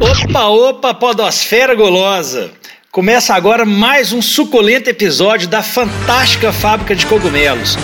Opa, opa, podosfera gulosa! Começa agora mais um suculento episódio da fantástica fábrica de cogumelos.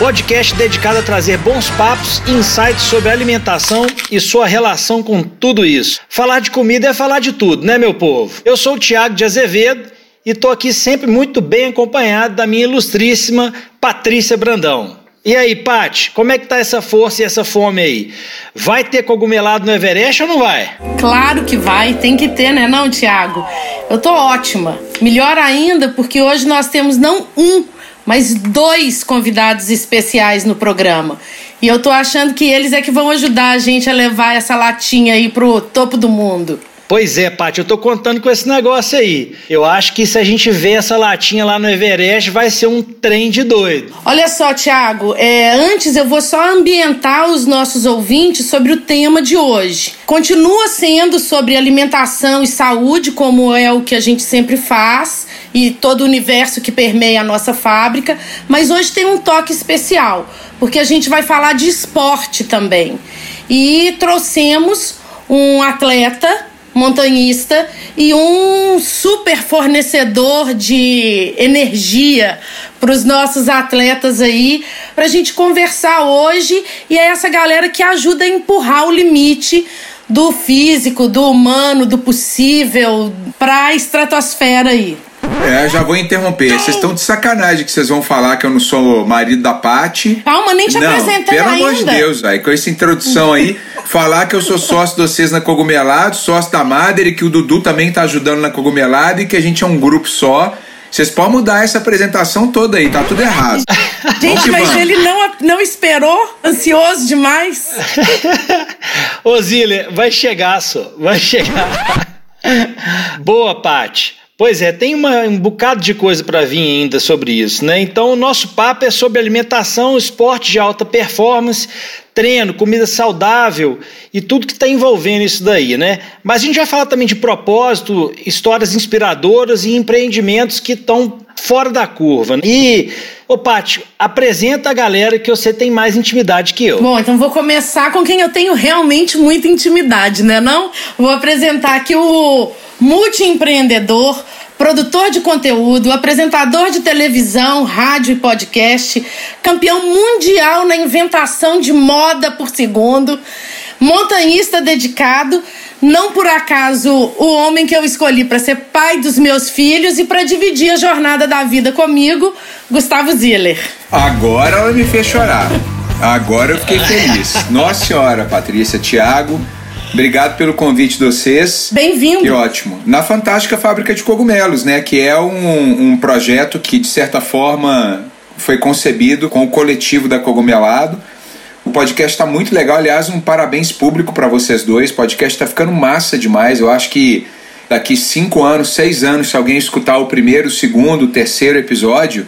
Podcast dedicado a trazer bons papos e insights sobre alimentação e sua relação com tudo isso. Falar de comida é falar de tudo, né, meu povo? Eu sou o Tiago de Azevedo e tô aqui sempre muito bem acompanhado da minha ilustríssima Patrícia Brandão. E aí, Pati, como é que tá essa força e essa fome aí? Vai ter cogumelado no Everest ou não vai? Claro que vai, tem que ter, né, não, Tiago? Eu tô ótima. Melhor ainda porque hoje nós temos não um, mas dois convidados especiais no programa. E eu tô achando que eles é que vão ajudar a gente a levar essa latinha aí pro topo do mundo. Pois é, Paty, eu tô contando com esse negócio aí. Eu acho que se a gente ver essa latinha lá no Everest, vai ser um trem de doido. Olha só, Tiago, é, antes eu vou só ambientar os nossos ouvintes sobre o tema de hoje. Continua sendo sobre alimentação e saúde, como é o que a gente sempre faz, e todo o universo que permeia a nossa fábrica, mas hoje tem um toque especial, porque a gente vai falar de esporte também. E trouxemos um atleta montanhista e um super fornecedor de energia para os nossos atletas aí, para a gente conversar hoje. E é essa galera que ajuda a empurrar o limite do físico, do humano, do possível para a estratosfera aí. É, já vou interromper. Vocês estão de sacanagem que vocês vão falar que eu não sou marido da Pati. Calma, nem te não, apresentei pelo ainda. amor de Deus, velho. Com essa introdução aí, falar que eu sou sócio de vocês na Cogumelado, sócio da Mader e que o Dudu também tá ajudando na Cogumelado e que a gente é um grupo só. Vocês podem mudar essa apresentação toda aí, tá tudo errado. Gente, mas vamos. ele não, não esperou, ansioso demais. Ô Zília, vai chegar, só. Vai chegar. Boa, Pati. Pois é, tem uma, um bocado de coisa para vir ainda sobre isso, né? Então, o nosso papo é sobre alimentação, esporte de alta performance, treino, comida saudável e tudo que está envolvendo isso daí, né? Mas a gente vai falar também de propósito, histórias inspiradoras e empreendimentos que estão fora da curva. E, ô Pátio, apresenta a galera que você tem mais intimidade que eu. Bom, então vou começar com quem eu tenho realmente muita intimidade, né? Não? Vou apresentar aqui o multiempreendedor, produtor de conteúdo, apresentador de televisão, rádio e podcast, campeão mundial na inventação de moda por segundo, montanhista dedicado, não por acaso o homem que eu escolhi para ser pai dos meus filhos e para dividir a jornada da vida comigo, Gustavo Ziller. Agora ela me fez chorar. Agora eu fiquei feliz. Nossa Senhora, Patrícia, Tiago. Obrigado pelo convite de vocês. Bem-vindo. Que ótimo. Na Fantástica Fábrica de Cogumelos, né? Que é um, um projeto que, de certa forma, foi concebido com o coletivo da Cogumelado. O podcast está muito legal. Aliás, um parabéns público para vocês dois. O podcast está ficando massa demais. Eu acho que daqui cinco anos, seis anos, se alguém escutar o primeiro, o segundo, o terceiro episódio,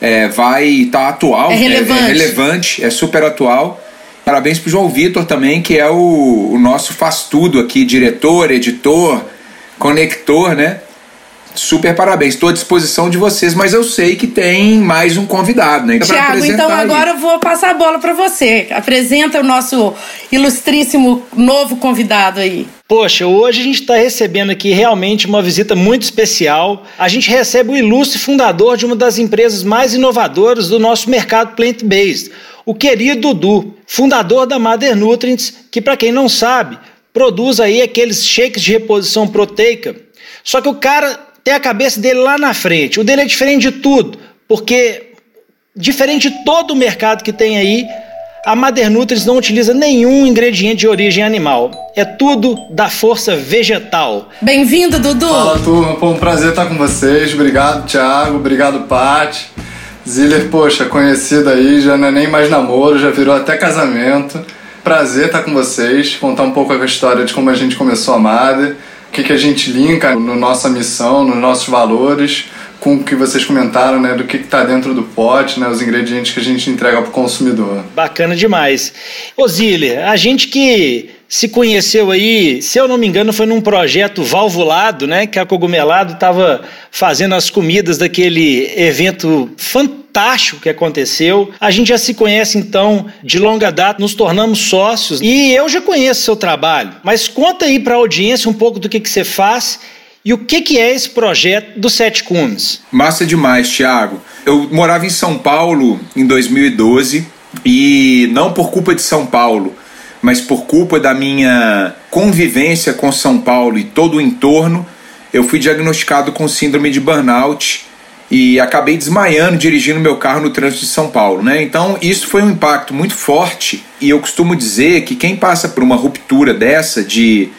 é, vai estar tá atual. É relevante. É, é relevante, é super atual. Parabéns pro João Vitor também, que é o, o nosso faz tudo aqui, diretor, editor, conector, né? Super parabéns, estou à disposição de vocês, mas eu sei que tem mais um convidado, né? Tiago, então agora eu vou passar a bola para você. Apresenta o nosso ilustríssimo novo convidado aí. Poxa, hoje a gente está recebendo aqui realmente uma visita muito especial. A gente recebe o ilustre fundador de uma das empresas mais inovadoras do nosso mercado plant-based, o querido Dudu, fundador da Mother Nutrients, que para quem não sabe, produz aí aqueles shakes de reposição proteica. Só que o cara tem a cabeça dele lá na frente. O dele é diferente de tudo, porque diferente de todo o mercado que tem aí, a Mother Nutrients não utiliza nenhum ingrediente de origem animal. É tudo da força vegetal. Bem-vindo, Dudu! Fala, turma. Pô, um prazer estar com vocês. Obrigado, Thiago. Obrigado, Paty. Ziller, poxa, conhecido aí, já não é nem mais namoro, já virou até casamento. Prazer estar com vocês, contar um pouco a história de como a gente começou a Mother, o que, que a gente linka na no nossa missão, nos nossos valores, com o que vocês comentaram, né, do que está dentro do pote, né, os ingredientes que a gente entrega para o consumidor. Bacana demais. Ziller, a gente que se conheceu aí, se eu não me engano, foi num projeto valvulado, né? Que a Cogumelado estava fazendo as comidas daquele evento fantástico fantástico que aconteceu. A gente já se conhece então de longa data, nos tornamos sócios e eu já conheço seu trabalho. Mas conta aí para a audiência um pouco do que, que você faz e o que, que é esse projeto do Sete Cumes. Massa demais, Thiago. Eu morava em São Paulo em 2012 e não por culpa de São Paulo, mas por culpa da minha convivência com São Paulo e todo o entorno, eu fui diagnosticado com síndrome de burnout e acabei desmaiando dirigindo meu carro no trânsito de São Paulo, né? Então isso foi um impacto muito forte e eu costumo dizer que quem passa por uma ruptura dessa de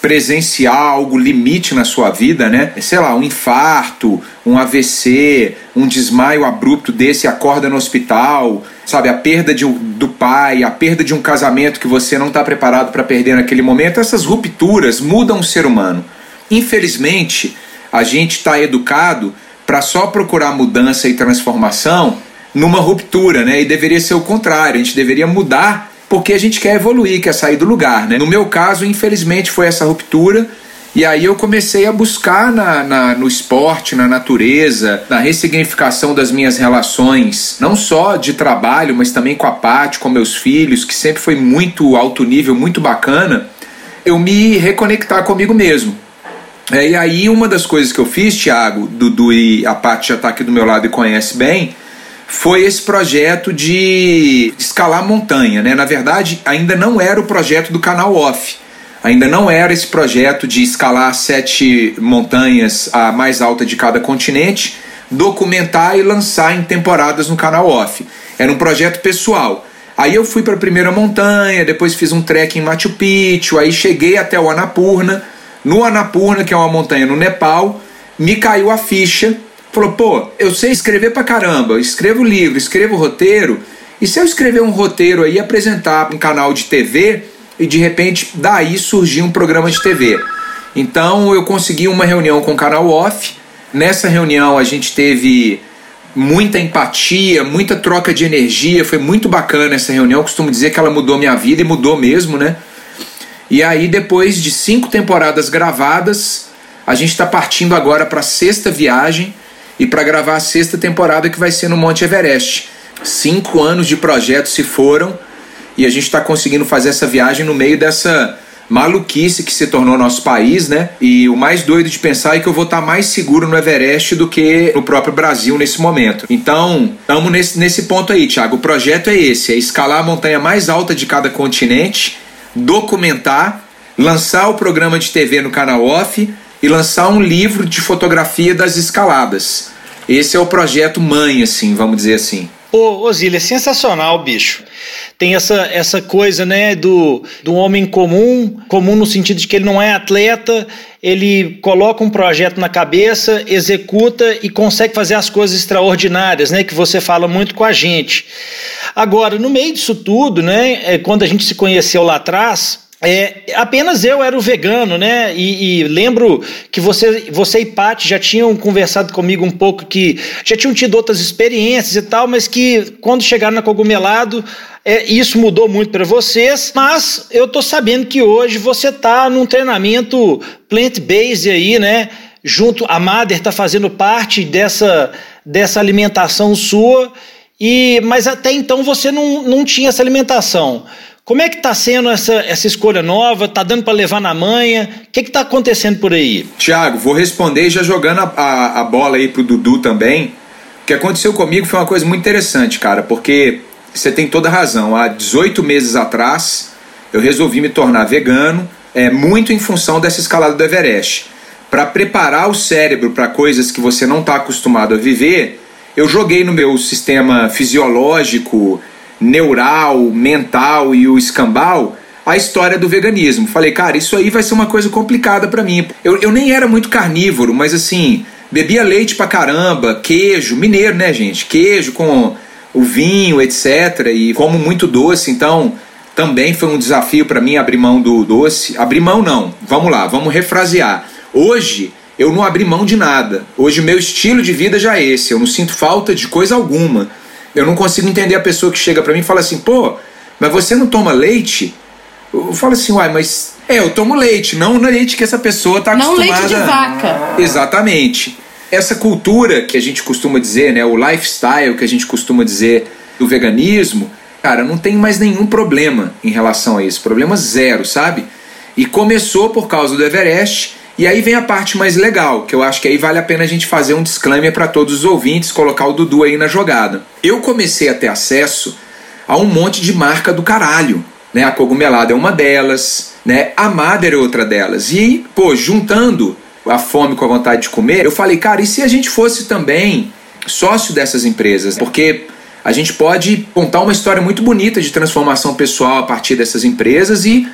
presenciar algo limite na sua vida, né? Sei lá, um infarto, um AVC, um desmaio abrupto desse acorda no hospital, sabe? A perda de, do pai, a perda de um casamento que você não está preparado para perder naquele momento. Essas rupturas mudam o ser humano. Infelizmente, a gente está educado para só procurar mudança e transformação numa ruptura, né? E deveria ser o contrário. A gente deveria mudar porque a gente quer evoluir, quer sair do lugar, né? No meu caso, infelizmente, foi essa ruptura. E aí eu comecei a buscar na, na, no esporte, na natureza, na ressignificação das minhas relações, não só de trabalho, mas também com a Paty, com meus filhos, que sempre foi muito alto nível, muito bacana, eu me reconectar comigo mesmo. É, e aí uma das coisas que eu fiz, Thiago, Dudu e a Paty já está aqui do meu lado e conhece bem, foi esse projeto de escalar montanha. Né? Na verdade, ainda não era o projeto do canal off. Ainda não era esse projeto de escalar sete montanhas a mais alta de cada continente, documentar e lançar em temporadas no canal off. Era um projeto pessoal. Aí eu fui para a primeira montanha, depois fiz um trek em Machu Picchu, aí cheguei até o Annapurna. No Annapurna, que é uma montanha no Nepal, me caiu a ficha Falou, pô, eu sei escrever pra caramba, escrevo livro, escrevo roteiro, e se eu escrever um roteiro aí, apresentar um canal de TV e de repente daí surgir um programa de TV? Então eu consegui uma reunião com o canal off. Nessa reunião a gente teve muita empatia, muita troca de energia, foi muito bacana essa reunião. Eu costumo dizer que ela mudou minha vida e mudou mesmo, né? E aí, depois de cinco temporadas gravadas, a gente está partindo agora para a sexta viagem e para gravar a sexta temporada que vai ser no Monte Everest. Cinco anos de projeto se foram e a gente está conseguindo fazer essa viagem no meio dessa maluquice que se tornou nosso país, né? E o mais doido de pensar é que eu vou estar tá mais seguro no Everest do que no próprio Brasil nesse momento. Então, estamos nesse, nesse ponto aí, Thiago. O projeto é esse: é escalar a montanha mais alta de cada continente, documentar, lançar o programa de TV no canal Off e lançar um livro de fotografia das escaladas. Esse é o projeto mãe, assim, vamos dizer assim. Ô, Osília, é sensacional, bicho. Tem essa, essa coisa, né, do, do homem comum, comum no sentido de que ele não é atleta, ele coloca um projeto na cabeça, executa e consegue fazer as coisas extraordinárias, né, que você fala muito com a gente. Agora, no meio disso tudo, né, é, quando a gente se conheceu lá atrás, é, apenas eu era o vegano, né? E, e, lembro que você, você e Paty já tinham conversado comigo um pouco que já tinham tido outras experiências e tal, mas que quando chegaram na Cogumelado, é, isso mudou muito para vocês. Mas eu tô sabendo que hoje você tá num treinamento plant-based aí, né? Junto, a Mader tá fazendo parte dessa, dessa alimentação sua. E, mas até então você não, não tinha essa alimentação. Como é que está sendo essa, essa escolha nova? Está dando para levar na manha? O que está acontecendo por aí? Tiago, vou responder já jogando a, a, a bola aí pro Dudu também. O que aconteceu comigo foi uma coisa muito interessante, cara, porque você tem toda razão. Há 18 meses atrás, eu resolvi me tornar vegano, é muito em função dessa escalada do Everest. Para preparar o cérebro para coisas que você não está acostumado a viver, eu joguei no meu sistema fisiológico, neural, mental e o escambau a história do veganismo. Falei, cara, isso aí vai ser uma coisa complicada para mim. Eu, eu nem era muito carnívoro, mas assim, bebia leite pra caramba, queijo, mineiro, né, gente? Queijo com o vinho, etc. E como muito doce, então também foi um desafio para mim abrir mão do doce. Abrir mão não, vamos lá, vamos refrasear. Hoje eu não abri mão de nada. Hoje meu estilo de vida já é esse, eu não sinto falta de coisa alguma. Eu não consigo entender a pessoa que chega para mim e fala assim, pô, mas você não toma leite? Eu falo assim, uai, mas é, eu tomo leite, não no leite que essa pessoa tá não acostumada. Não leite de vaca. Exatamente. essa cultura que a gente costuma dizer, né, o lifestyle que a gente costuma dizer do veganismo, cara, não tem mais nenhum problema em relação a isso, problema zero, sabe? E começou por causa do Everest, e aí vem a parte mais legal, que eu acho que aí vale a pena a gente fazer um disclaimer para todos os ouvintes, colocar o Dudu aí na jogada. Eu comecei a ter acesso a um monte de marca do caralho, né? A Cogumelada é uma delas, né? A Mader é outra delas. E, pô, juntando a fome com a vontade de comer, eu falei, cara, e se a gente fosse também sócio dessas empresas? Porque a gente pode contar uma história muito bonita de transformação pessoal a partir dessas empresas e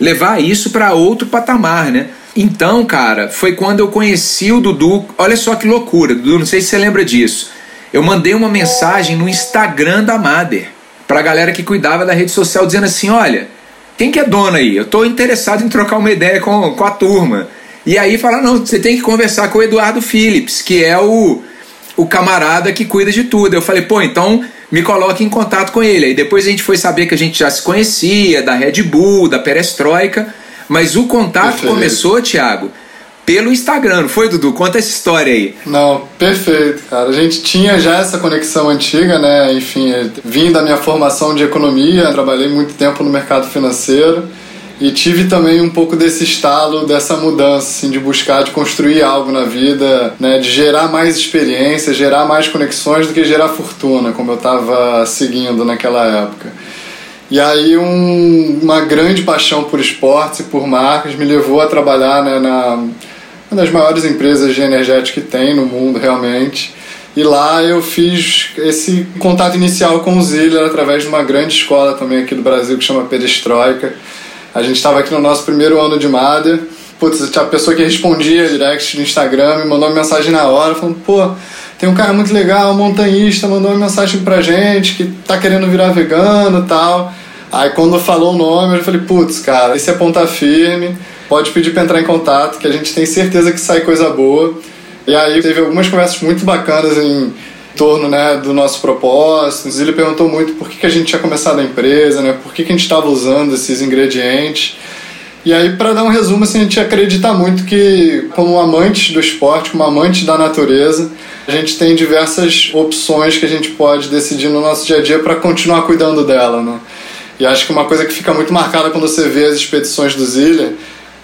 levar isso para outro patamar, né? Então, cara, foi quando eu conheci o Dudu. Olha só que loucura, Dudu, não sei se você lembra disso. Eu mandei uma mensagem no Instagram da Mader para a galera que cuidava da rede social dizendo assim: olha, quem que é dona aí? Eu estou interessado em trocar uma ideia com, com a turma. E aí fala, não, você tem que conversar com o Eduardo Phillips, que é o, o camarada que cuida de tudo. Eu falei, pô, então me coloque em contato com ele. Aí depois a gente foi saber que a gente já se conhecia, da Red Bull, da Perestroika, mas o contato Perfeito. começou, Thiago, pelo Instagram, não foi, Dudu? Conta essa história aí. Não, perfeito, cara. A gente tinha já essa conexão antiga, né? Enfim, vim da minha formação de economia, trabalhei muito tempo no mercado financeiro. E tive também um pouco desse estalo, dessa mudança, assim, de buscar, de construir algo na vida, né, de gerar mais experiência, gerar mais conexões do que gerar fortuna, como eu estava seguindo naquela época. E aí um, uma grande paixão por esportes e por marcas me levou a trabalhar né, na uma das maiores empresas de energética que tem no mundo realmente. E lá eu fiz esse contato inicial com o Ziller através de uma grande escola também aqui do Brasil que chama Perestroika a gente estava aqui no nosso primeiro ano de MADER. Putz, a pessoa que respondia direct no Instagram, me mandou uma mensagem na hora, falando, pô, tem um cara muito legal, um montanhista, mandou uma mensagem pra gente que tá querendo virar vegano e tal. Aí quando falou o nome, eu falei, putz, cara, esse é ponta firme, pode pedir pra entrar em contato, que a gente tem certeza que sai coisa boa. E aí teve algumas conversas muito bacanas em torno né, do nosso propósito. Ele perguntou muito por que, que a gente tinha começado a empresa, né, por que, que a gente estava usando esses ingredientes. E aí, para dar um resumo, assim, a gente acredita muito que, como amantes do esporte, como amantes da natureza, a gente tem diversas opções que a gente pode decidir no nosso dia a dia para continuar cuidando dela. Né? E acho que uma coisa que fica muito marcada quando você vê as expedições do Zilha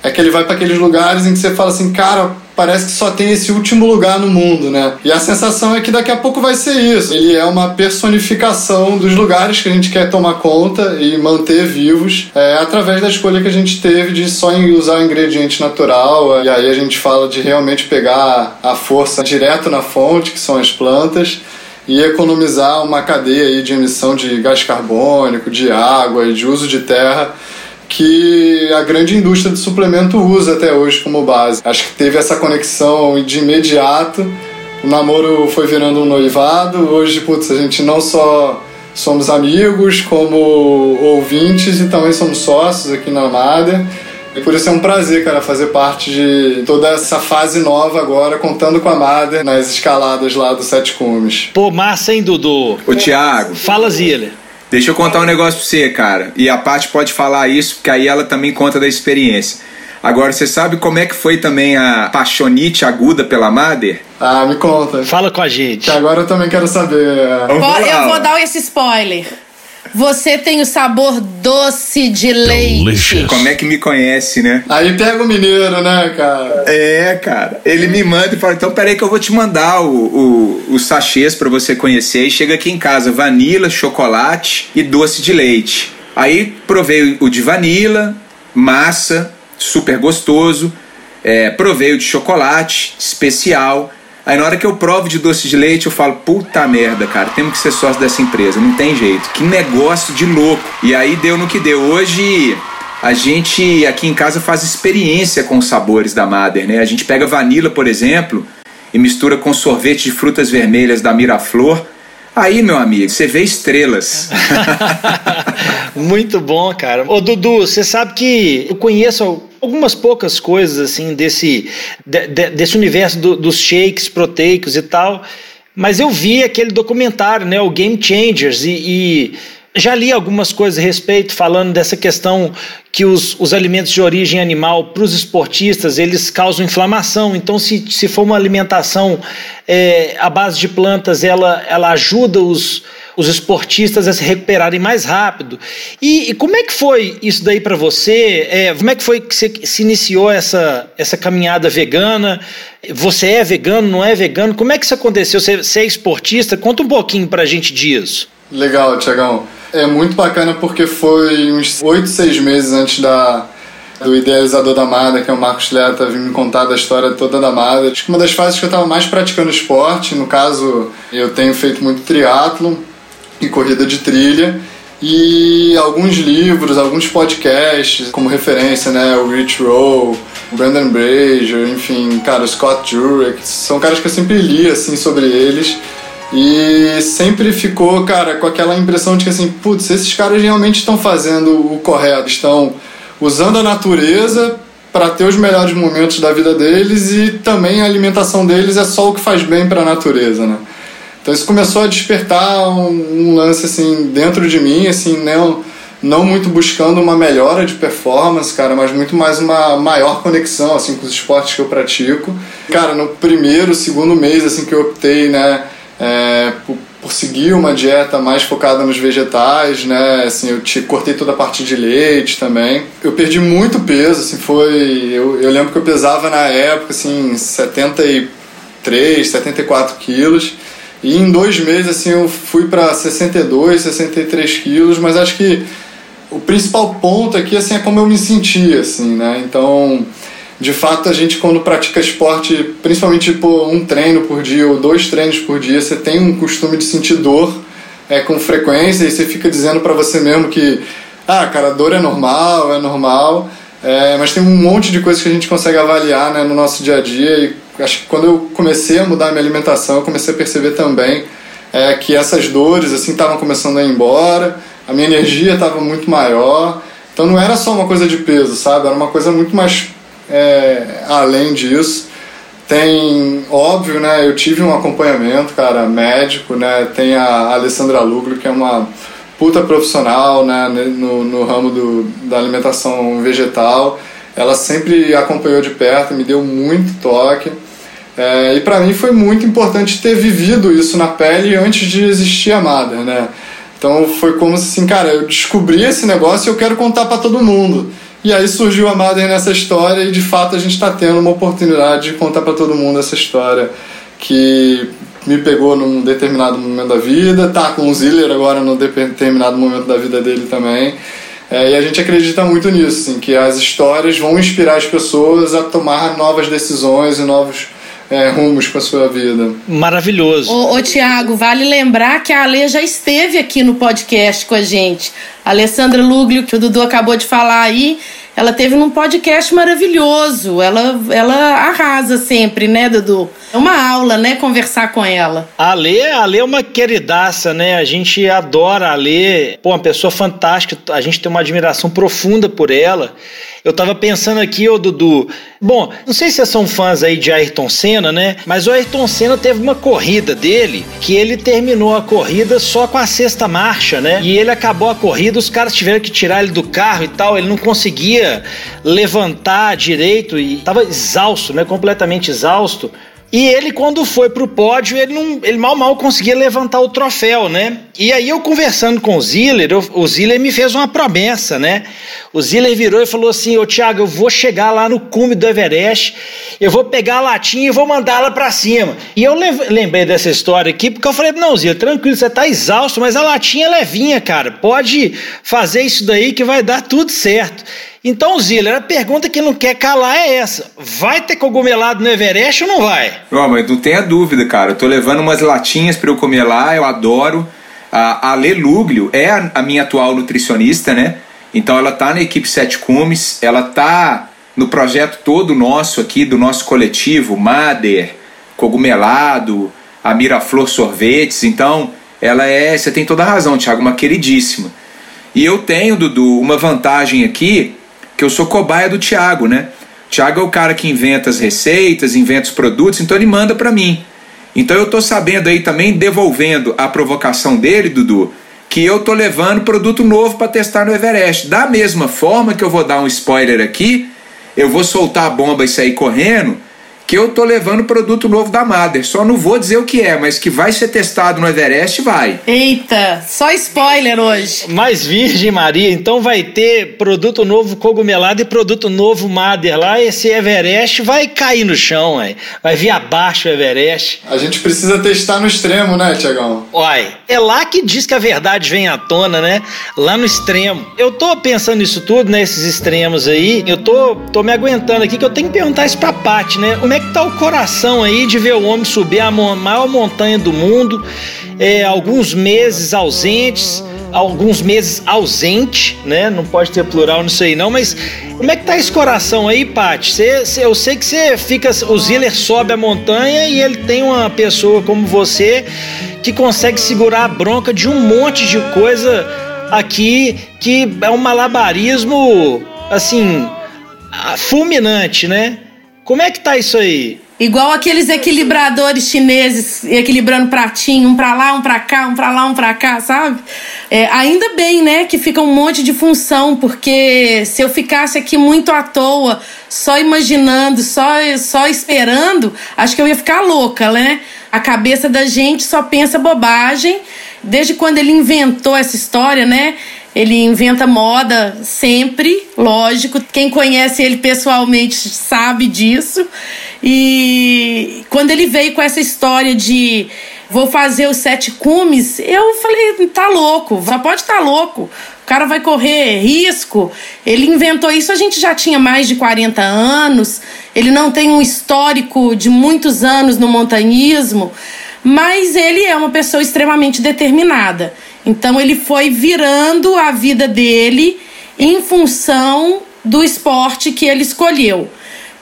é que ele vai para aqueles lugares em que você fala assim, cara, parece que só tem esse último lugar no mundo, né? E a sensação é que daqui a pouco vai ser isso. Ele é uma personificação dos lugares que a gente quer tomar conta e manter vivos é, através da escolha que a gente teve de só usar ingrediente natural. E aí a gente fala de realmente pegar a força direto na fonte, que são as plantas e economizar uma cadeia aí de emissão de gás carbônico, de água e de uso de terra que a grande indústria de suplemento usa até hoje como base. Acho que teve essa conexão de imediato. O namoro foi virando um noivado. Hoje, putz, a gente não só somos amigos, como ouvintes e também somos sócios aqui na Amada. E por isso é um prazer, cara, fazer parte de toda essa fase nova agora, contando com a Mader nas escaladas lá do Sete Cumes. Pô, massa, hein, Dudu? Ô, Thiago. Fala, Zília. Deixa eu contar um negócio pra você, cara. E a Paty pode falar isso, porque aí ela também conta da experiência. Agora, você sabe como é que foi também a paixonite aguda pela Mader? Ah, me conta. Fala com a gente. Que agora eu também quero saber. Eu vou dar esse spoiler. Você tem o sabor doce de leite. Delicious. Como é que me conhece, né? Aí pega o mineiro, né, cara? É, cara. Ele me manda e fala: então peraí que eu vou te mandar o, o, os sachês para você conhecer. E chega aqui em casa: vanila, chocolate e doce de leite. Aí provei o de vanila, massa, super gostoso. É, provei o de chocolate, especial. Aí na hora que eu provo de doce de leite, eu falo, puta merda, cara, temos que ser sócio dessa empresa, não tem jeito. Que negócio de louco. E aí deu no que deu. Hoje a gente aqui em casa faz experiência com os sabores da Mother, né? A gente pega vanila, por exemplo, e mistura com sorvete de frutas vermelhas da Miraflor. Aí, meu amigo, você vê estrelas. Muito bom, cara. Ô, Dudu, você sabe que eu conheço algumas poucas coisas assim desse, de, de, desse universo do, dos shakes proteicos e tal, mas eu vi aquele documentário, né, o Game Changers, e, e Já li algumas coisas a respeito, falando dessa questão que os, os alimentos de origem animal, para os esportistas, eles causam inflamação. Então, se, se for uma alimentação é, à base de plantas, ela, ela ajuda os, os esportistas a se recuperarem mais rápido. E, e como é que foi isso daí para você? É, como é que foi que você se iniciou essa, essa caminhada vegana? Você é vegano, não é vegano? Como é que isso aconteceu? Você, você é esportista? Conta um pouquinho para a gente disso. Legal, Tiagão. É muito bacana porque foi uns oito, seis meses antes da, do idealizador da Mada, que é o Marcos Leta, vir me contar da história toda da Mada. Acho que uma das fases que eu estava mais praticando esporte, no caso, eu tenho feito muito triatlo corrida de trilha e alguns livros, alguns podcasts como referência, né, o Rich Roll, Brandon Brazier, enfim, cara, o Scott Jurek, são caras que eu sempre li assim sobre eles e sempre ficou, cara, com aquela impressão de que assim, putz, esses caras realmente estão fazendo o correto, estão usando a natureza para ter os melhores momentos da vida deles e também a alimentação deles é só o que faz bem para a natureza, né? Então isso começou a despertar um, um, lance assim dentro de mim, assim, não não muito buscando uma melhora de performance, cara, mas muito mais uma maior conexão assim com os esportes que eu pratico. Cara, no primeiro, segundo mês assim que eu optei, né, é, por, por, seguir uma dieta mais focada nos vegetais, né? Assim, eu te, cortei toda a parte de leite também. Eu perdi muito peso, assim, foi... Eu, eu lembro que eu pesava na época, assim, 73, 74 quilos. E em dois meses, assim, eu fui para 62, 63 quilos, mas acho que o principal ponto aqui, assim, é como eu me sentia, assim, né? Então de fato a gente quando pratica esporte, principalmente tipo um treino por dia ou dois treinos por dia, você tem um costume de sentir dor é, com frequência e você fica dizendo para você mesmo que ah, cara, dor é normal, é normal, é, mas tem um monte de coisas que a gente consegue avaliar né, no nosso dia a dia e acho que quando eu comecei a mudar a minha alimentação, eu comecei a perceber também é, que essas dores assim estavam começando a ir embora, a minha energia estava muito maior, então não era só uma coisa de peso, sabe? Era uma coisa muito mais é, além disso, tem, óbvio, né, eu tive um acompanhamento, cara, médico, né, tem a Alessandra Luglio, que é uma puta profissional, né, no, no ramo do, da alimentação vegetal, ela sempre acompanhou de perto, me deu muito toque, é, e para mim foi muito importante ter vivido isso na pele antes de existir a Mother, né, então foi como assim, cara, eu descobri esse negócio e eu quero contar para todo mundo. E aí surgiu a Madden nessa história e de fato a gente está tendo uma oportunidade de contar para todo mundo essa história que me pegou num determinado momento da vida, tá com o Ziller agora num determinado momento da vida dele também. É, e a gente acredita muito nisso, assim, que as histórias vão inspirar as pessoas a tomar novas decisões e novos é, rumos com a sua vida. Maravilhoso. Ô, ô Tiago, vale lembrar que a Ale já esteve aqui no podcast com a gente. A Alessandra Luglio, que o Dudu acabou de falar aí, ela teve num podcast maravilhoso. Ela, ela arrasa sempre, né, Dudu? É uma aula, né, conversar com ela. A Lê, a Lê é uma queridaça, né? A gente adora a Lê. Pô, uma pessoa fantástica. A gente tem uma admiração profunda por ela. Eu tava pensando aqui, ô Dudu. Bom, não sei se vocês são fãs aí de Ayrton Senna, né? Mas o Ayrton Senna teve uma corrida dele que ele terminou a corrida só com a sexta marcha, né? E ele acabou a corrida, os caras tiveram que tirar ele do carro e tal. Ele não conseguia levantar direito e tava exausto, né? Completamente exausto. E ele, quando foi pro pódio, ele, não, ele mal mal conseguia levantar o troféu, né? E aí eu conversando com o Ziller, eu, o Ziller me fez uma promessa, né? O Ziller virou e falou assim: Ô Thiago, eu vou chegar lá no cume do Everest, eu vou pegar a latinha e vou mandá-la para cima. E eu lembrei dessa história aqui porque eu falei: Não, Ziller, tranquilo, você tá exausto, mas a latinha é levinha, cara. Pode fazer isso daí que vai dar tudo certo. Então, Ziller, a pergunta que não quer calar é essa: vai ter cogumelado no Everest ou não vai? Não, mas não tenha dúvida, cara. Eu tô levando umas latinhas para eu comer lá, eu adoro. A Ale Luglio é a, minha atual nutricionista, né? Então ela tá na equipe Sete Cumes, ela tá no projeto todo nosso aqui, do nosso coletivo, Mader, Cogumelado, a Miraflor Sorvetes. Então, ela é, você tem toda a razão, Thiago, uma queridíssima. E eu tenho, Dudu, uma vantagem aqui, que eu sou cobaia do Thiago, né? O Thiago é o cara que inventa as receitas, inventa os produtos, então ele manda para mim. Então eu tô sabendo aí também, devolvendo a provocação dele, Dudu, que eu tô levando produto novo para testar no Everest. Da mesma forma que eu vou dar um spoiler aqui, eu vou soltar a bomba e sair correndo que eu tô levando produto novo da Mother. Só não vou dizer o que é, mas que vai ser testado no Everest, vai. Eita, só spoiler hoje. Mais Virgem Maria, então vai ter produto novo cogumelado e produto novo Mother lá. Esse Everest vai cair no chão, ué. vai vir abaixo o Everest. A gente precisa testar no extremo, né, Tiagão? Uai, é lá que diz que a verdade vem à tona, né? Lá no extremo. Eu tô pensando nisso tudo, nesses extremos aí. Eu tô, tô me aguentando aqui que eu tenho que perguntar isso pra Paty, né? Como é que tá o coração aí de ver o homem subir a maior montanha do mundo, é, alguns meses ausentes, alguns meses ausente, né? Não pode ter plural nisso aí não, mas como é que tá esse coração aí, Paty? eu sei que você fica, o Ziller sobe a montanha e ele tem uma pessoa como você que consegue segurar a bronca de um monte de coisa aqui que é um malabarismo assim fulminante, né? Como é que tá isso aí? Igual aqueles equilibradores chineses equilibrando pratinho, um pra lá, um pra cá, um pra lá, um pra cá, sabe? É, ainda bem, né, que fica um monte de função, porque se eu ficasse aqui muito à toa, só imaginando, só, só esperando, acho que eu ia ficar louca, né? A cabeça da gente só pensa bobagem. Desde quando ele inventou essa história, né? Ele inventa moda sempre, lógico. Quem conhece ele pessoalmente sabe disso. E quando ele veio com essa história de vou fazer os sete cumes, eu falei, tá louco, só pode tá louco. O cara vai correr risco. Ele inventou isso, a gente já tinha mais de 40 anos. Ele não tem um histórico de muitos anos no montanhismo, mas ele é uma pessoa extremamente determinada. Então ele foi virando a vida dele em função do esporte que ele escolheu.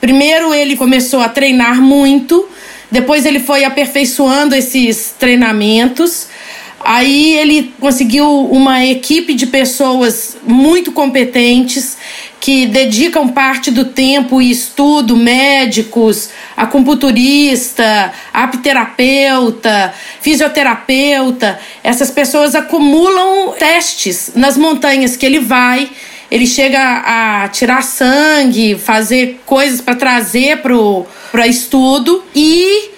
Primeiro ele começou a treinar muito, depois ele foi aperfeiçoando esses treinamentos. Aí ele conseguiu uma equipe de pessoas muito competentes que dedicam parte do tempo e estudo, médicos, acupunturista, apterapeuta, fisioterapeuta. Essas pessoas acumulam testes nas montanhas que ele vai. Ele chega a tirar sangue, fazer coisas para trazer para estudo e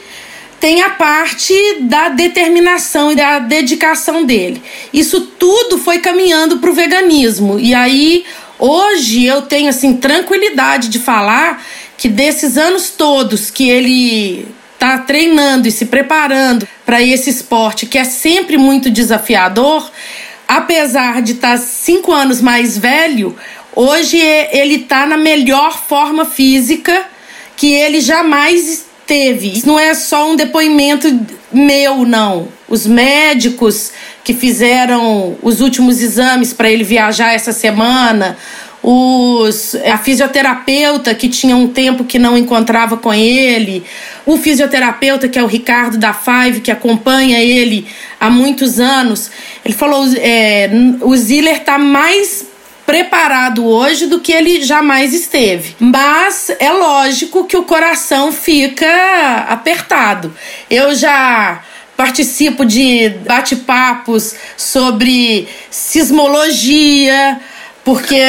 tem a parte da determinação e da dedicação dele. Isso tudo foi caminhando para o veganismo. E aí Hoje eu tenho assim tranquilidade de falar que desses anos todos que ele está treinando e se preparando para esse esporte que é sempre muito desafiador, apesar de estar tá cinco anos mais velho, hoje ele está na melhor forma física que ele jamais teve. Isso não é só um depoimento meu, não. Os médicos que fizeram os últimos exames para ele viajar essa semana, os, a fisioterapeuta que tinha um tempo que não encontrava com ele, o fisioterapeuta que é o Ricardo da Five, que acompanha ele há muitos anos. Ele falou: é, o Ziller está mais preparado hoje do que ele jamais esteve. Mas é lógico que o coração fica apertado. Eu já participo de bate-papos sobre sismologia, porque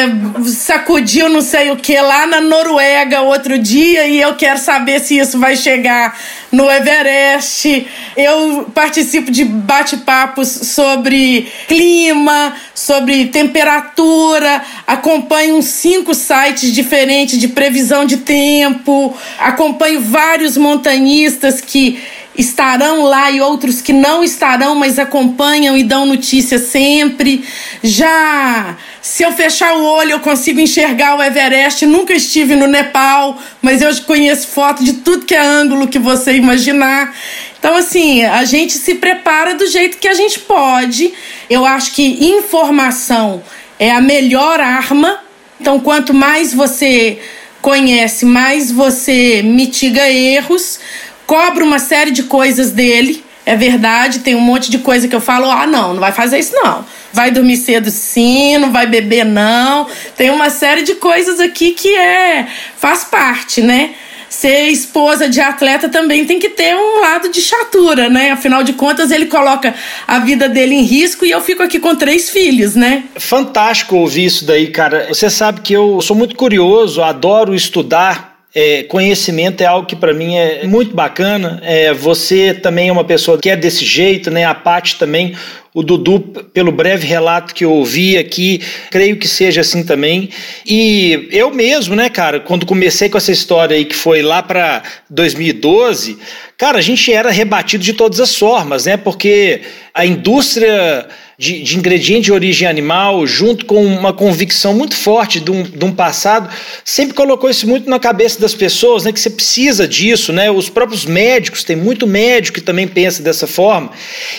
sacudiu não sei o que lá na Noruega outro dia e eu quero saber se isso vai chegar no Everest. Eu participo de bate-papos sobre clima, sobre temperatura, acompanho uns cinco sites diferentes de previsão de tempo, acompanho vários montanhistas que estarão lá e outros que não estarão, mas acompanham e dão notícia sempre. Já se eu fechar o olho, eu consigo enxergar o Everest. Nunca estive no Nepal, mas eu conheço foto de tudo que é ângulo que você imaginar. Então, assim, a gente se prepara do jeito que a gente pode. Eu acho que informação é a melhor arma. Então, quanto mais você conhece, mais você mitiga erros cobro uma série de coisas dele. É verdade, tem um monte de coisa que eu falo: ah, não, não vai fazer isso não. Vai dormir cedo sim, não vai beber não. Tem uma série de coisas aqui que é faz parte, né? ser esposa de atleta também tem que ter um lado de chatura, né? Afinal de contas, ele coloca a vida dele em risco e eu fico aqui com três filhos, né? Fantástico ouvir isso daí, cara. Você sabe que eu sou muito curioso, adoro estudar é, conhecimento é algo que para mim é muito bacana. É, você também é uma pessoa que é desse jeito, né? A Paty também, o Dudu, pelo breve relato que eu ouvi aqui, creio que seja assim também. E eu mesmo, né, cara, quando comecei com essa história aí que foi lá para 2012, cara, a gente era rebatido de todas as formas, né? Porque a indústria de, de ingrediente de origem animal, junto com uma convicção muito forte de um, de um passado, sempre colocou isso muito na cabeça das pessoas, né? Que você precisa disso, né? Os próprios médicos, tem muito médico que também pensa dessa forma.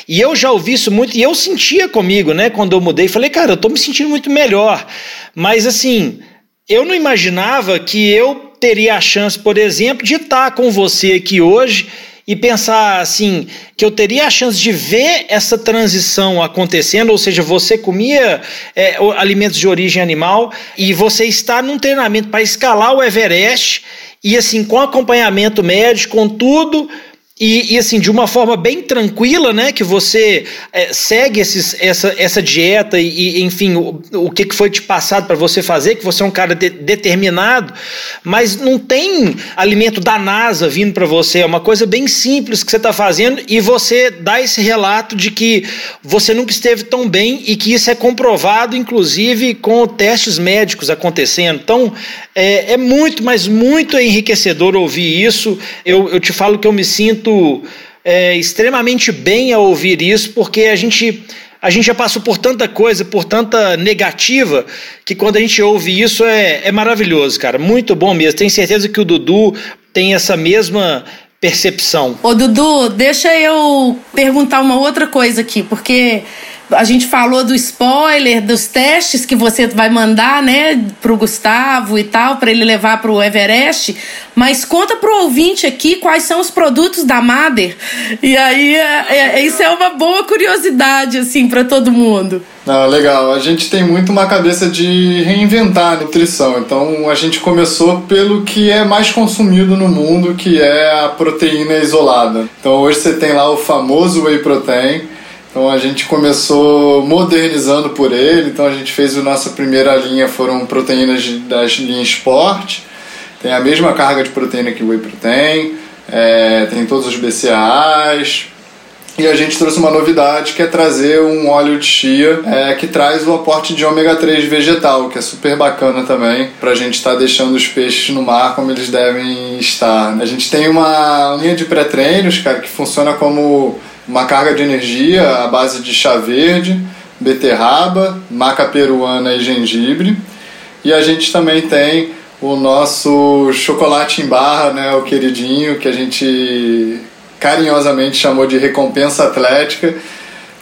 E eu já ouvi isso muito, e eu sentia comigo, né? Quando eu mudei, falei, cara, eu tô me sentindo muito melhor. Mas assim, eu não imaginava que eu teria a chance, por exemplo, de estar com você aqui hoje e pensar assim que eu teria a chance de ver essa transição acontecendo, ou seja, você comia é, alimentos de origem animal e você está num treinamento para escalar o Everest e assim com acompanhamento médico, com tudo e, e, assim, de uma forma bem tranquila, né? Que você é, segue esses, essa, essa dieta e, e enfim, o, o que foi te passado para você fazer, que você é um cara de, determinado, mas não tem alimento da NASA vindo para você. É uma coisa bem simples que você está fazendo e você dá esse relato de que você nunca esteve tão bem e que isso é comprovado, inclusive, com testes médicos acontecendo. Então, é, é muito, mas muito enriquecedor ouvir isso. Eu, eu te falo que eu me sinto sinto é, extremamente bem ao ouvir isso, porque a gente, a gente já passou por tanta coisa, por tanta negativa, que quando a gente ouve isso é, é maravilhoso, cara. Muito bom mesmo. Tenho certeza que o Dudu tem essa mesma percepção. Ô, Dudu, deixa eu perguntar uma outra coisa aqui, porque a gente falou do spoiler, dos testes que você vai mandar, né, pro Gustavo e tal, para ele levar pro Everest. Mas conta pro ouvinte aqui quais são os produtos da Mader. E aí, é, é, isso é uma boa curiosidade, assim, para todo mundo. Não, legal. A gente tem muito uma cabeça de reinventar a nutrição. Então, a gente começou pelo que é mais consumido no mundo, que é a proteína isolada. Então, hoje você tem lá o famoso whey protein então a gente começou modernizando por ele. Então a gente fez a nossa primeira linha foram proteínas das linhas Sport. Tem a mesma carga de proteína que o Whey Protein, é, tem todos os BCAAs. E a gente trouxe uma novidade que é trazer um óleo de chia é, que traz o aporte de ômega 3 vegetal, que é super bacana também, para a gente estar tá deixando os peixes no mar como eles devem estar. A gente tem uma linha de pré-treinos, cara, que funciona como uma carga de energia à base de chá verde, beterraba, maca peruana e gengibre. E a gente também tem o nosso chocolate em barra, né, o queridinho, que a gente carinhosamente chamou de recompensa atlética,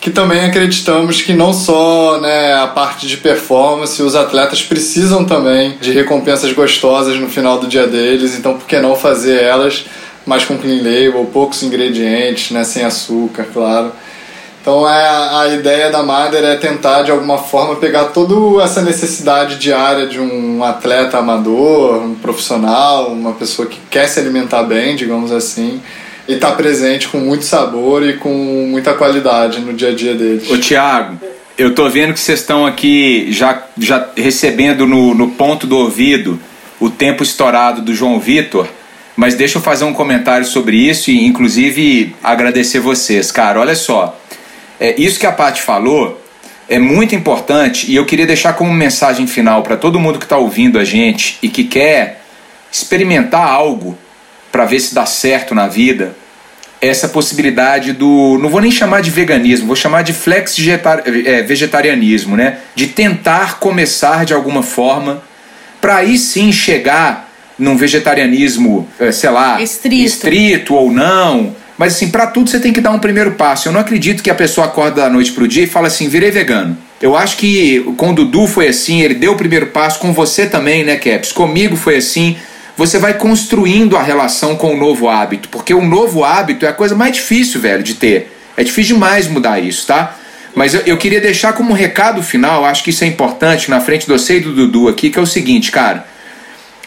que também acreditamos que não só né, a parte de performance, os atletas precisam também de recompensas gostosas no final do dia deles, então por que não fazer elas mais com clean label, poucos ingredientes, né, sem açúcar, claro. Então é, a ideia da Mother é tentar de alguma forma pegar toda essa necessidade diária de um atleta amador, um profissional, uma pessoa que quer se alimentar bem, digamos assim, e estar tá presente com muito sabor e com muita qualidade no dia a dia deles. Ô Tiago, eu tô vendo que vocês estão aqui já, já recebendo no, no ponto do ouvido o tempo estourado do João Vitor. Mas deixa eu fazer um comentário sobre isso e, inclusive, agradecer vocês. Cara, olha só. É, isso que a Paty falou é muito importante e eu queria deixar como mensagem final para todo mundo que está ouvindo a gente e que quer experimentar algo para ver se dá certo na vida. Essa possibilidade do. Não vou nem chamar de veganismo, vou chamar de flex é, vegetarianismo, né? De tentar começar de alguma forma para aí sim chegar num vegetarianismo, eh, sei lá, estrito, estrito ou não. Mas assim, para tudo você tem que dar um primeiro passo. Eu não acredito que a pessoa acorda da noite pro dia e fala assim, virei vegano. Eu acho que com o Dudu foi assim, ele deu o primeiro passo, com você também, né, Caps? Comigo foi assim. Você vai construindo a relação com o novo hábito, porque o novo hábito é a coisa mais difícil, velho, de ter. É difícil demais mudar isso, tá? Mas eu, eu queria deixar como um recado final, acho que isso é importante, na frente do você e do Dudu aqui, que é o seguinte, cara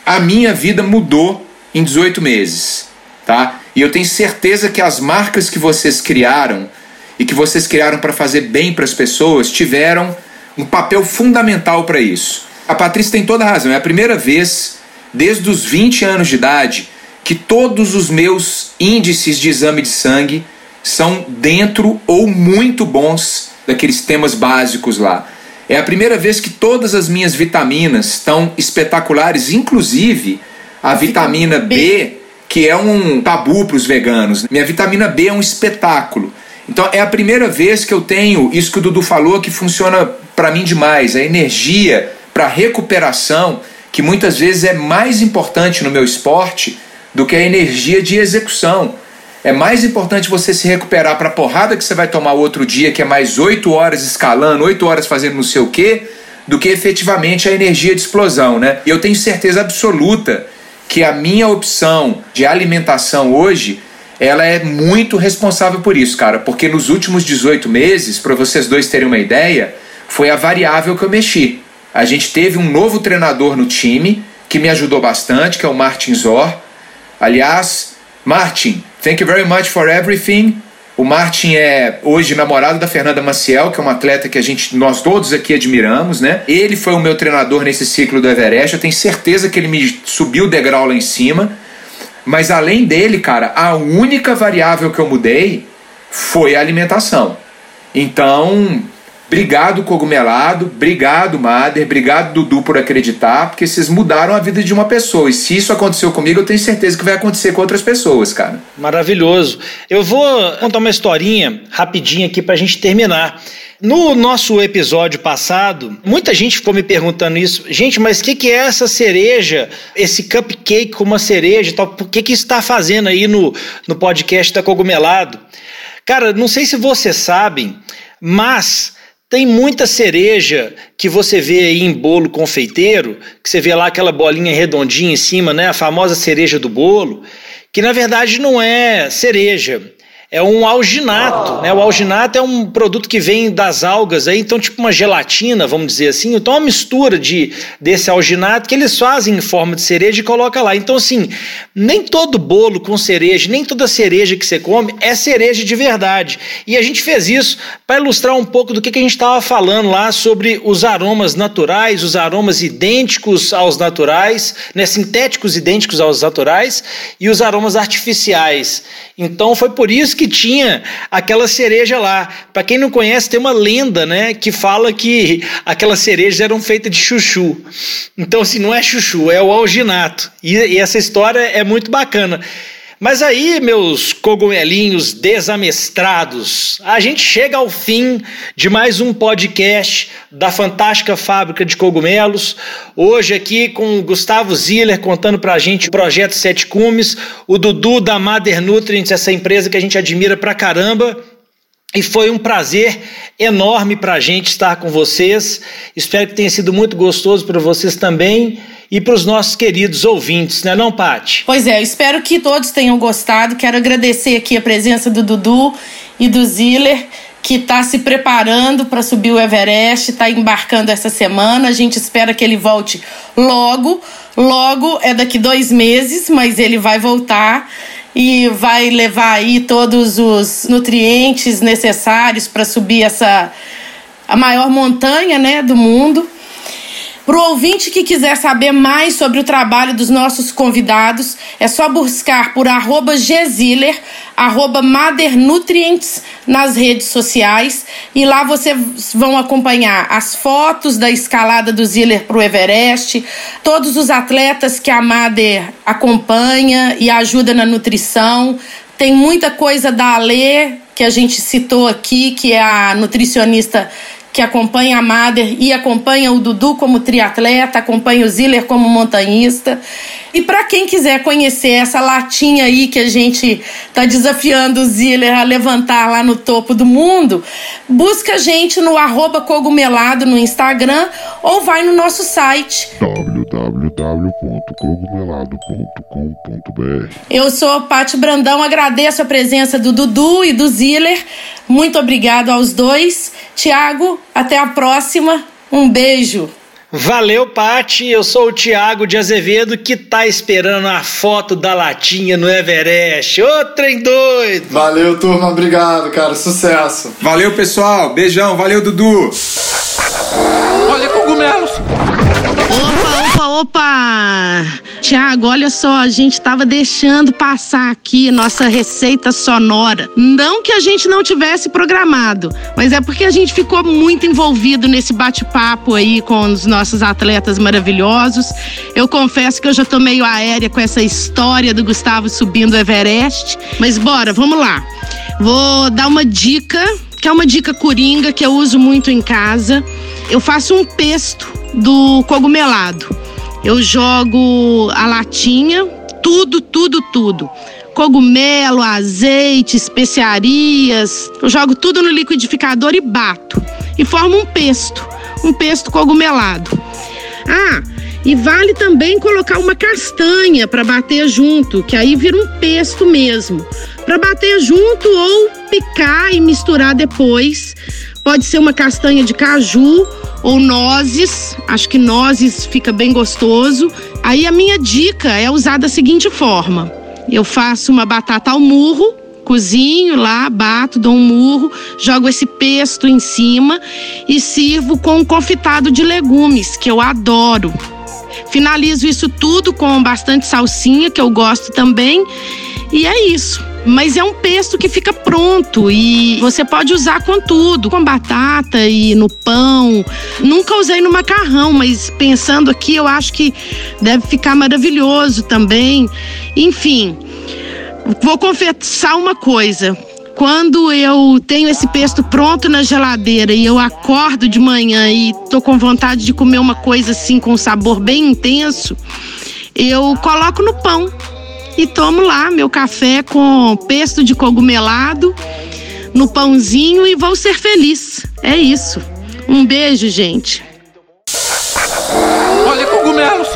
a minha vida mudou em 18 meses, tá? E eu tenho certeza que as marcas que vocês criaram e que vocês criaram para fazer bem para as pessoas tiveram um papel fundamental para isso. A Patrícia tem toda a razão, é a primeira vez desde os 20 anos de idade que todos os meus índices de exame de sangue são dentro ou muito bons daqueles temas básicos lá. É a primeira vez que todas as minhas vitaminas estão espetaculares, inclusive a vitamina B, que é um tabu para os veganos. Minha vitamina B é um espetáculo. Então é a primeira vez que eu tenho isso que o Dudu falou que funciona para mim demais, a energia para recuperação, que muitas vezes é mais importante no meu esporte do que a energia de execução. É mais importante você se recuperar para a porrada que você vai tomar outro dia, que é mais oito horas escalando, oito horas fazendo não sei o quê, do que efetivamente a energia de explosão, né? E eu tenho certeza absoluta que a minha opção de alimentação hoje ela é muito responsável por isso, cara, porque nos últimos 18 meses, para vocês dois terem uma ideia, foi a variável que eu mexi. A gente teve um novo treinador no time que me ajudou bastante, que é o Martin Zor. Aliás, Martin, thank you very much for everything. O Martin é hoje namorado da Fernanda Maciel, que é uma atleta que a gente, nós todos aqui admiramos, né? Ele foi o meu treinador nesse ciclo do Everest. Eu tenho certeza que ele me subiu o degrau lá em cima. Mas além dele, cara, a única variável que eu mudei foi a alimentação. Então, Obrigado, Cogumelado. Obrigado, Mader. Obrigado, Dudu, por acreditar, porque vocês mudaram a vida de uma pessoa. E se isso aconteceu comigo, eu tenho certeza que vai acontecer com outras pessoas, cara. Maravilhoso. Eu vou contar uma historinha rapidinha aqui pra gente terminar. No nosso episódio passado, muita gente ficou me perguntando isso. Gente, mas o que, que é essa cereja, esse cupcake com uma cereja e tal? Por que, que está fazendo aí no, no podcast da Cogumelado? Cara, não sei se vocês sabem, mas tem muita cereja que você vê aí em bolo confeiteiro, que você vê lá aquela bolinha redondinha em cima, né? A famosa cereja do bolo, que na verdade não é cereja, é um alginato, né? O alginato é um produto que vem das algas aí, então tipo uma gelatina, vamos dizer assim. Então é uma mistura de desse alginato que eles fazem em forma de cereja e coloca lá. Então assim, nem todo bolo com cereja, nem toda cereja que você come é cereja de verdade. E a gente fez isso para ilustrar um pouco do que, que a gente estava falando lá sobre os aromas naturais, os aromas idênticos aos naturais, né? sintéticos idênticos aos naturais e os aromas artificiais. Então foi por isso que tinha aquela cereja lá. Para quem não conhece, tem uma lenda, né, que fala que aquelas cerejas eram feitas de chuchu. Então, assim, não é chuchu, é o alginato. E, e essa história é muito bacana. Mas aí, meus cogumelinhos desamestrados, a gente chega ao fim de mais um podcast da fantástica fábrica de cogumelos. Hoje aqui com o Gustavo Ziller contando pra gente o projeto Sete Cumes, o Dudu da Mother Nutrients, essa empresa que a gente admira pra caramba. E foi um prazer enorme para a gente estar com vocês. Espero que tenha sido muito gostoso para vocês também e para os nossos queridos ouvintes, né, não, Pati? Pois é, espero que todos tenham gostado. Quero agradecer aqui a presença do Dudu e do Ziller, que está se preparando para subir o Everest, está embarcando essa semana. A gente espera que ele volte logo. Logo é daqui dois meses, mas ele vai voltar e vai levar aí todos os nutrientes necessários para subir essa a maior montanha, né, do mundo. Para o ouvinte que quiser saber mais sobre o trabalho dos nossos convidados, é só buscar por arroba Gziller, arroba Madernutrients nas redes sociais e lá vocês vão acompanhar as fotos da escalada do Ziller para o Everest, todos os atletas que a Mader acompanha e ajuda na nutrição. Tem muita coisa da Alê, que a gente citou aqui, que é a nutricionista que acompanha a Mader e acompanha o Dudu como triatleta, acompanha o Ziller como montanhista. E para quem quiser conhecer essa latinha aí que a gente tá desafiando o Ziller a levantar lá no topo do mundo, busca a gente no arroba cogumelado no Instagram ou vai no nosso site www.cogumelado.com.br Eu sou Paty Brandão, agradeço a presença do Dudu e do Ziller. Muito obrigado aos dois. Tiago, até a próxima. Um beijo. Valeu, Pati. Eu sou o Tiago de Azevedo que tá esperando a foto da latinha no Everest. Ô, trem doido! Valeu, turma. Obrigado, cara. Sucesso. Valeu, pessoal. Beijão. Valeu, Dudu. Olha, cogumelos. Opa, opa, opa! Tiago, olha só, a gente estava deixando passar aqui nossa receita sonora. Não que a gente não tivesse programado, mas é porque a gente ficou muito envolvido nesse bate-papo aí com os nossos atletas maravilhosos. Eu confesso que eu já tô meio aérea com essa história do Gustavo subindo o Everest, mas bora, vamos lá. Vou dar uma dica, que é uma dica coringa que eu uso muito em casa. Eu faço um pesto do cogumelado. Eu jogo a latinha, tudo, tudo, tudo. Cogumelo, azeite, especiarias. Eu jogo tudo no liquidificador e bato. E formo um pesto, um pesto cogumelado. Ah, e vale também colocar uma castanha para bater junto, que aí vira um pesto mesmo. Para bater junto ou picar e misturar depois. Pode ser uma castanha de caju ou nozes. Acho que nozes fica bem gostoso. Aí a minha dica é usar da seguinte forma: eu faço uma batata ao murro, cozinho lá, bato, dou um murro, jogo esse pesto em cima e sirvo com um confitado de legumes, que eu adoro. Finalizo isso tudo com bastante salsinha, que eu gosto também. E é isso. Mas é um pesto que fica pronto e você pode usar com tudo, com batata e no pão. Nunca usei no macarrão, mas pensando aqui, eu acho que deve ficar maravilhoso também. Enfim, vou confessar uma coisa. Quando eu tenho esse pesto pronto na geladeira e eu acordo de manhã e tô com vontade de comer uma coisa assim com um sabor bem intenso, eu coloco no pão e tomo lá meu café com pesto de cogumelado no pãozinho e vou ser feliz. É isso. Um beijo, gente. Olha cogumelos.